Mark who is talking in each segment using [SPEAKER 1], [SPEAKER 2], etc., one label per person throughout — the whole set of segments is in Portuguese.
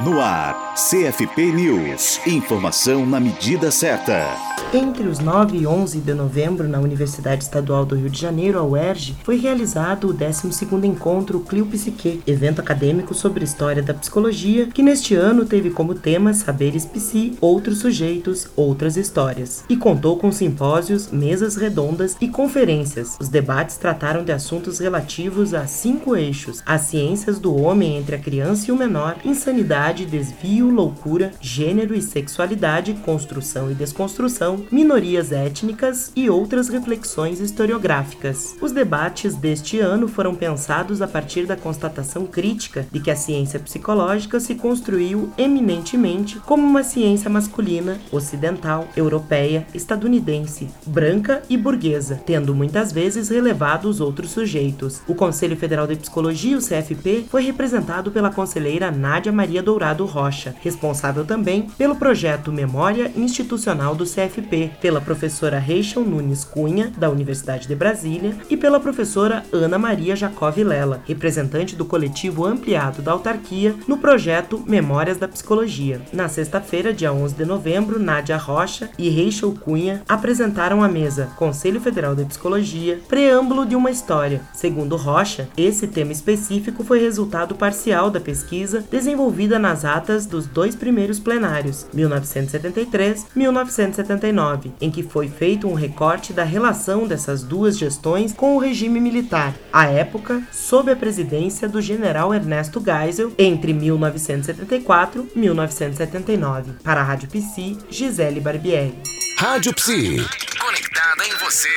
[SPEAKER 1] No ar, CFP News. Informação na medida certa.
[SPEAKER 2] Entre os 9 e 11 de novembro, na Universidade Estadual do Rio de Janeiro, a UERJ, foi realizado o 12º Encontro Clio Psique, evento acadêmico sobre história da psicologia, que neste ano teve como tema Saberes Psi, outros sujeitos, outras histórias, e contou com simpósios, mesas redondas e conferências. Os debates trataram de assuntos relativos a cinco eixos: as ciências do homem entre a criança e o menor, insanidade, desvio, loucura, gênero e sexualidade, construção e desconstrução, minorias étnicas e outras reflexões historiográficas. Os debates deste ano foram pensados a partir da constatação crítica de que a ciência psicológica se construiu eminentemente como uma ciência masculina, ocidental, europeia, estadunidense, branca e burguesa, tendo muitas vezes relevado os outros sujeitos. O Conselho Federal de Psicologia, o CFP, foi representado pela conselheira Nádia Maria Dourado Rocha, responsável também pelo projeto Memória Institucional do CFP pela professora Rachel Nunes Cunha, da Universidade de Brasília, e pela professora Ana Maria Jacob Lela, representante do coletivo ampliado da autarquia no projeto Memórias da Psicologia. Na sexta-feira, dia 11 de novembro, Nádia Rocha e Rachel Cunha apresentaram à mesa Conselho Federal de Psicologia, Preâmbulo de uma História. Segundo Rocha, esse tema específico foi resultado parcial da pesquisa desenvolvida nas atas dos dois primeiros plenários, 1973-1979 em que foi feito um recorte da relação dessas duas gestões com o regime militar, à época sob a presidência do general Ernesto Geisel entre 1974 e 1979. Para a Rádio Psi, Gisele Barbieri.
[SPEAKER 1] Rádio Psi. Conectada em você.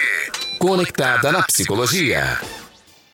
[SPEAKER 1] Conectada na psicologia.